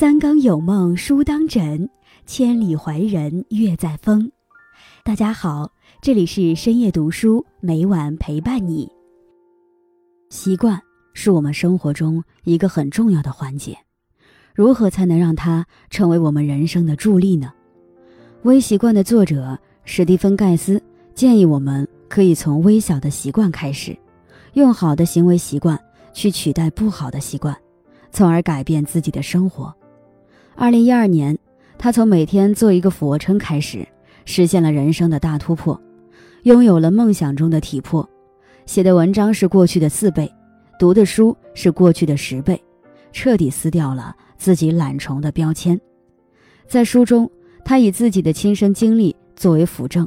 三更有梦书当枕，千里怀人月在风。大家好，这里是深夜读书，每晚陪伴你。习惯是我们生活中一个很重要的环节，如何才能让它成为我们人生的助力呢？《微习惯》的作者史蒂芬·盖斯建议我们可以从微小的习惯开始，用好的行为习惯去取代不好的习惯，从而改变自己的生活。二零一二年，他从每天做一个俯卧撑开始，实现了人生的大突破，拥有了梦想中的体魄，写的文章是过去的四倍，读的书是过去的十倍，彻底撕掉了自己懒虫的标签。在书中，他以自己的亲身经历作为辅证，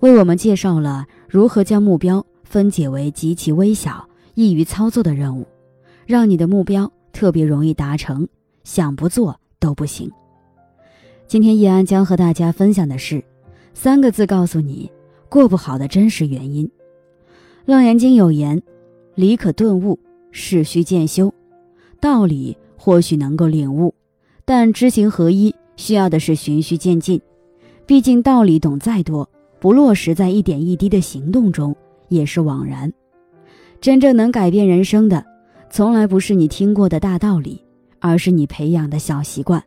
为我们介绍了如何将目标分解为极其微小、易于操作的任务，让你的目标特别容易达成，想不做。都不行。今天叶安将和大家分享的是三个字，告诉你过不好的真实原因。《楞严经》有言：“理可顿悟，事须渐修。”道理或许能够领悟，但知行合一需要的是循序渐进。毕竟道理懂再多，不落实在一点一滴的行动中，也是枉然。真正能改变人生的，从来不是你听过的大道理。而是你培养的小习惯，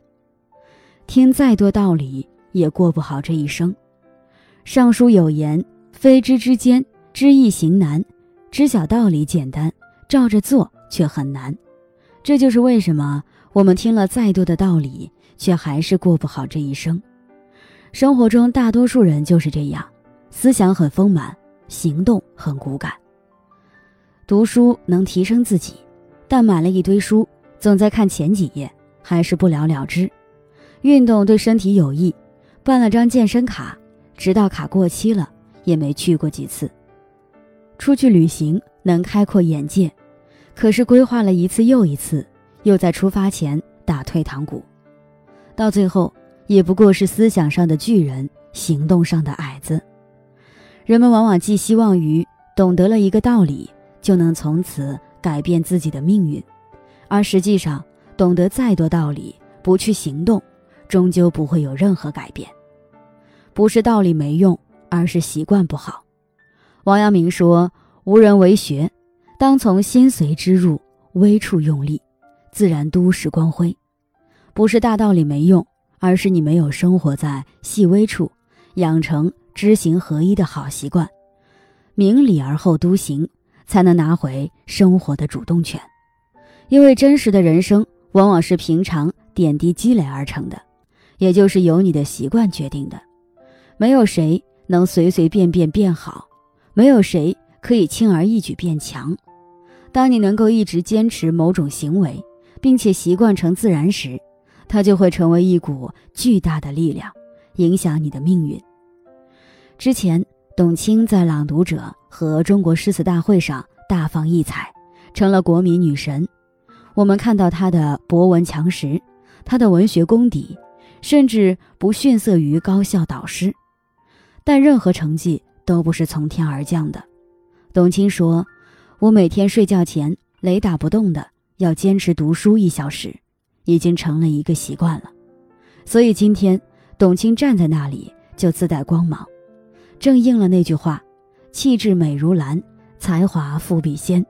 听再多道理也过不好这一生。尚书有言：“非知之间，知易行难。知晓道理简单，照着做却很难。”这就是为什么我们听了再多的道理，却还是过不好这一生。生活中大多数人就是这样，思想很丰满，行动很骨感。读书能提升自己，但买了一堆书。总在看前几页，还是不了了之。运动对身体有益，办了张健身卡，直到卡过期了，也没去过几次。出去旅行能开阔眼界，可是规划了一次又一次，又在出发前打退堂鼓，到最后也不过是思想上的巨人，行动上的矮子。人们往往寄希望于懂得了一个道理，就能从此改变自己的命运。而实际上，懂得再多道理，不去行动，终究不会有任何改变。不是道理没用，而是习惯不好。王阳明说：“无人为学，当从心随之入，微处用力，自然都市光辉。”不是大道理没用，而是你没有生活在细微处，养成知行合一的好习惯，明理而后都行，才能拿回生活的主动权。因为真实的人生往往是平常点滴积累而成的，也就是由你的习惯决定的。没有谁能随随便便变好，没有谁可以轻而易举变强。当你能够一直坚持某种行为，并且习惯成自然时，它就会成为一股巨大的力量，影响你的命运。之前，董卿在《朗读者》和中国诗词大会上大放异彩，成了国民女神。我们看到他的博闻强识，他的文学功底，甚至不逊色于高校导师。但任何成绩都不是从天而降的。董卿说：“我每天睡觉前雷打不动的要坚持读书一小时，已经成了一个习惯了。所以今天董卿站在那里就自带光芒，正应了那句话：气质美如兰，才华富比仙。”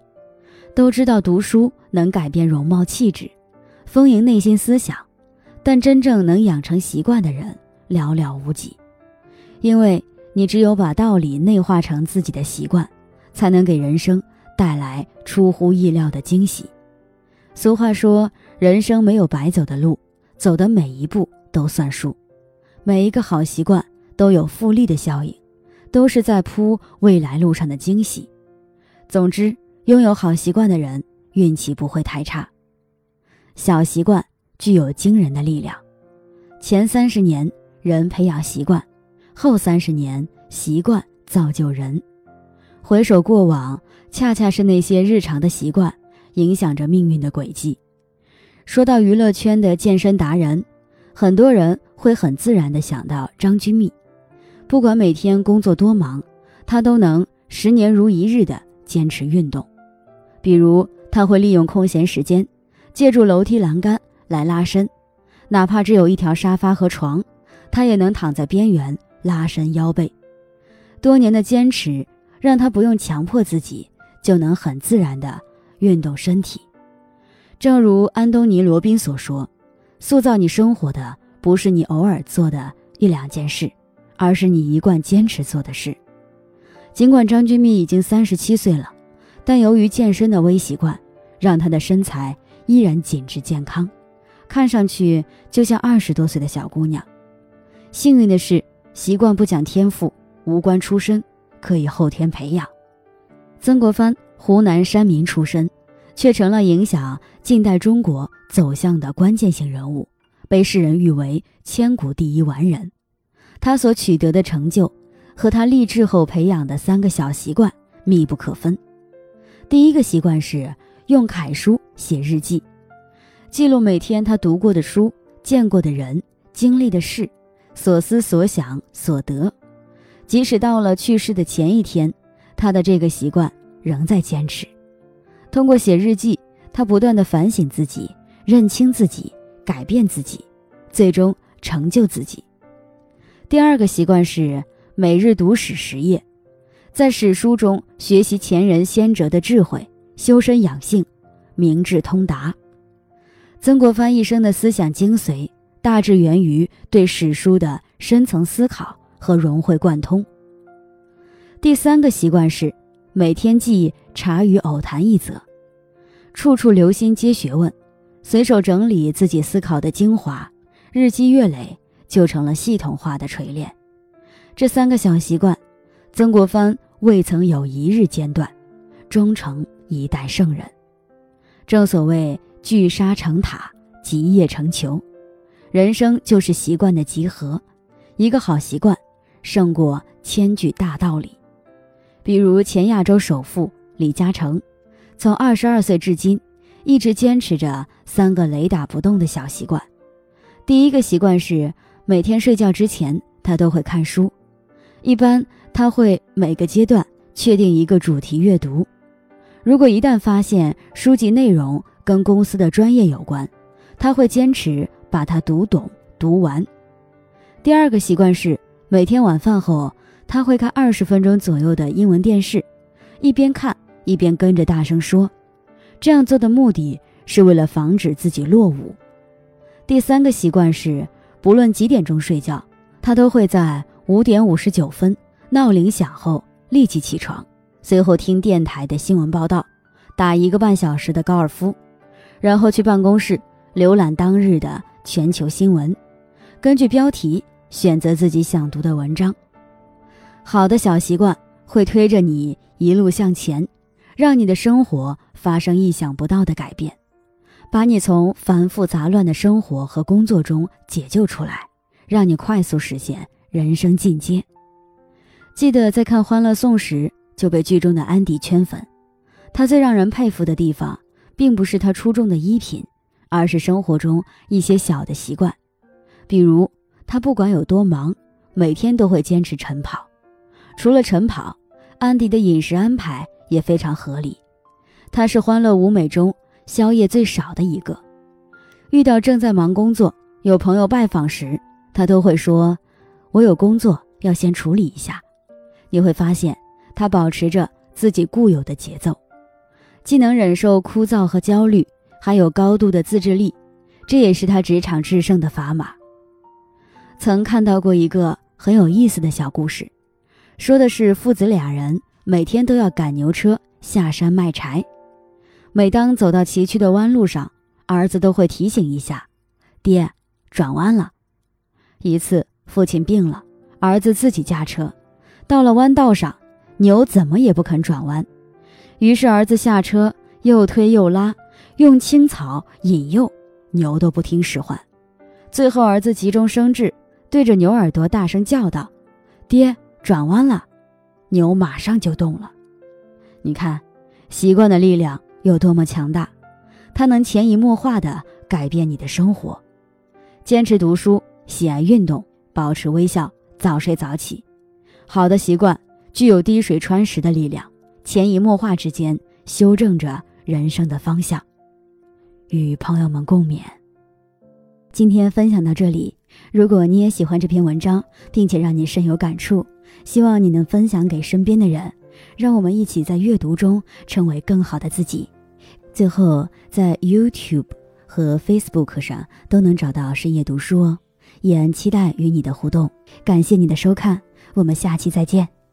都知道读书能改变容貌气质，丰盈内心思想，但真正能养成习惯的人寥寥无几。因为你只有把道理内化成自己的习惯，才能给人生带来出乎意料的惊喜。俗话说，人生没有白走的路，走的每一步都算数。每一个好习惯都有复利的效应，都是在铺未来路上的惊喜。总之。拥有好习惯的人，运气不会太差。小习惯具有惊人的力量。前三十年，人培养习惯；后三十年，习惯造就人。回首过往，恰恰是那些日常的习惯，影响着命运的轨迹。说到娱乐圈的健身达人，很多人会很自然地想到张钧甯。不管每天工作多忙，他都能十年如一日地坚持运动。比如，他会利用空闲时间，借助楼梯栏杆来拉伸，哪怕只有一条沙发和床，他也能躺在边缘拉伸腰背。多年的坚持让他不用强迫自己，就能很自然地运动身体。正如安东尼·罗宾所说：“塑造你生活的不是你偶尔做的一两件事，而是你一贯坚持做的事。”尽管张君密已经三十七岁了，但由于健身的微习惯，让她的身材依然紧致健康，看上去就像二十多岁的小姑娘。幸运的是，习惯不讲天赋，无关出身，可以后天培养。曾国藩，湖南山民出身，却成了影响近代中国走向的关键性人物，被世人誉为千古第一完人。他所取得的成就。和他立志后培养的三个小习惯密不可分。第一个习惯是用楷书写日记，记录每天他读过的书、见过的人、经历的事、所思所想所得。即使到了去世的前一天，他的这个习惯仍在坚持。通过写日记，他不断的反省自己、认清自己、改变自己，最终成就自己。第二个习惯是。每日读史十页，在史书中学习前人先哲的智慧，修身养性，明智通达。曾国藩一生的思想精髓，大致源于对史书的深层思考和融会贯通。第三个习惯是每天记茶余偶谈一则，处处留心皆学问，随手整理自己思考的精华，日积月累就成了系统化的锤炼。这三个小习惯，曾国藩未曾有一日间断，终成一代圣人。正所谓聚沙成塔，集腋成裘，人生就是习惯的集合。一个好习惯，胜过千句大道理。比如前亚洲首富李嘉诚，从二十二岁至今，一直坚持着三个雷打不动的小习惯。第一个习惯是每天睡觉之前，他都会看书。一般他会每个阶段确定一个主题阅读，如果一旦发现书籍内容跟公司的专业有关，他会坚持把它读懂读完。第二个习惯是每天晚饭后他会看二十分钟左右的英文电视，一边看一边跟着大声说，这样做的目的是为了防止自己落伍。第三个习惯是不论几点钟睡觉，他都会在。五点五十九分，闹铃响后立即起床，随后听电台的新闻报道，打一个半小时的高尔夫，然后去办公室浏览当日的全球新闻，根据标题选择自己想读的文章。好的小习惯会推着你一路向前，让你的生活发生意想不到的改变，把你从繁复杂乱的生活和工作中解救出来，让你快速实现。人生进阶。记得在看《欢乐颂》时就被剧中的安迪圈粉。他最让人佩服的地方，并不是他出众的衣品，而是生活中一些小的习惯。比如，他不管有多忙，每天都会坚持晨跑。除了晨跑，安迪的饮食安排也非常合理。他是欢乐舞美中宵夜最少的一个。遇到正在忙工作、有朋友拜访时，他都会说。我有工作要先处理一下，你会发现他保持着自己固有的节奏，既能忍受枯燥和焦虑，还有高度的自制力，这也是他职场制胜的砝码。曾看到过一个很有意思的小故事，说的是父子俩人每天都要赶牛车下山卖柴，每当走到崎岖的弯路上，儿子都会提醒一下：“爹，转弯了。”一次。父亲病了，儿子自己驾车，到了弯道上，牛怎么也不肯转弯，于是儿子下车又推又拉，用青草引诱，牛都不听使唤。最后儿子急中生智，对着牛耳朵大声叫道：“爹，转弯了！”牛马上就动了。你看，习惯的力量有多么强大，它能潜移默化地改变你的生活。坚持读书，喜爱运动。保持微笑，早睡早起，好的习惯具有滴水穿石的力量，潜移默化之间修正着人生的方向。与朋友们共勉。今天分享到这里。如果你也喜欢这篇文章，并且让你深有感触，希望你能分享给身边的人，让我们一起在阅读中成为更好的自己。最后，在 YouTube 和 Facebook 上都能找到深夜读书哦。也期待与你的互动，感谢你的收看，我们下期再见。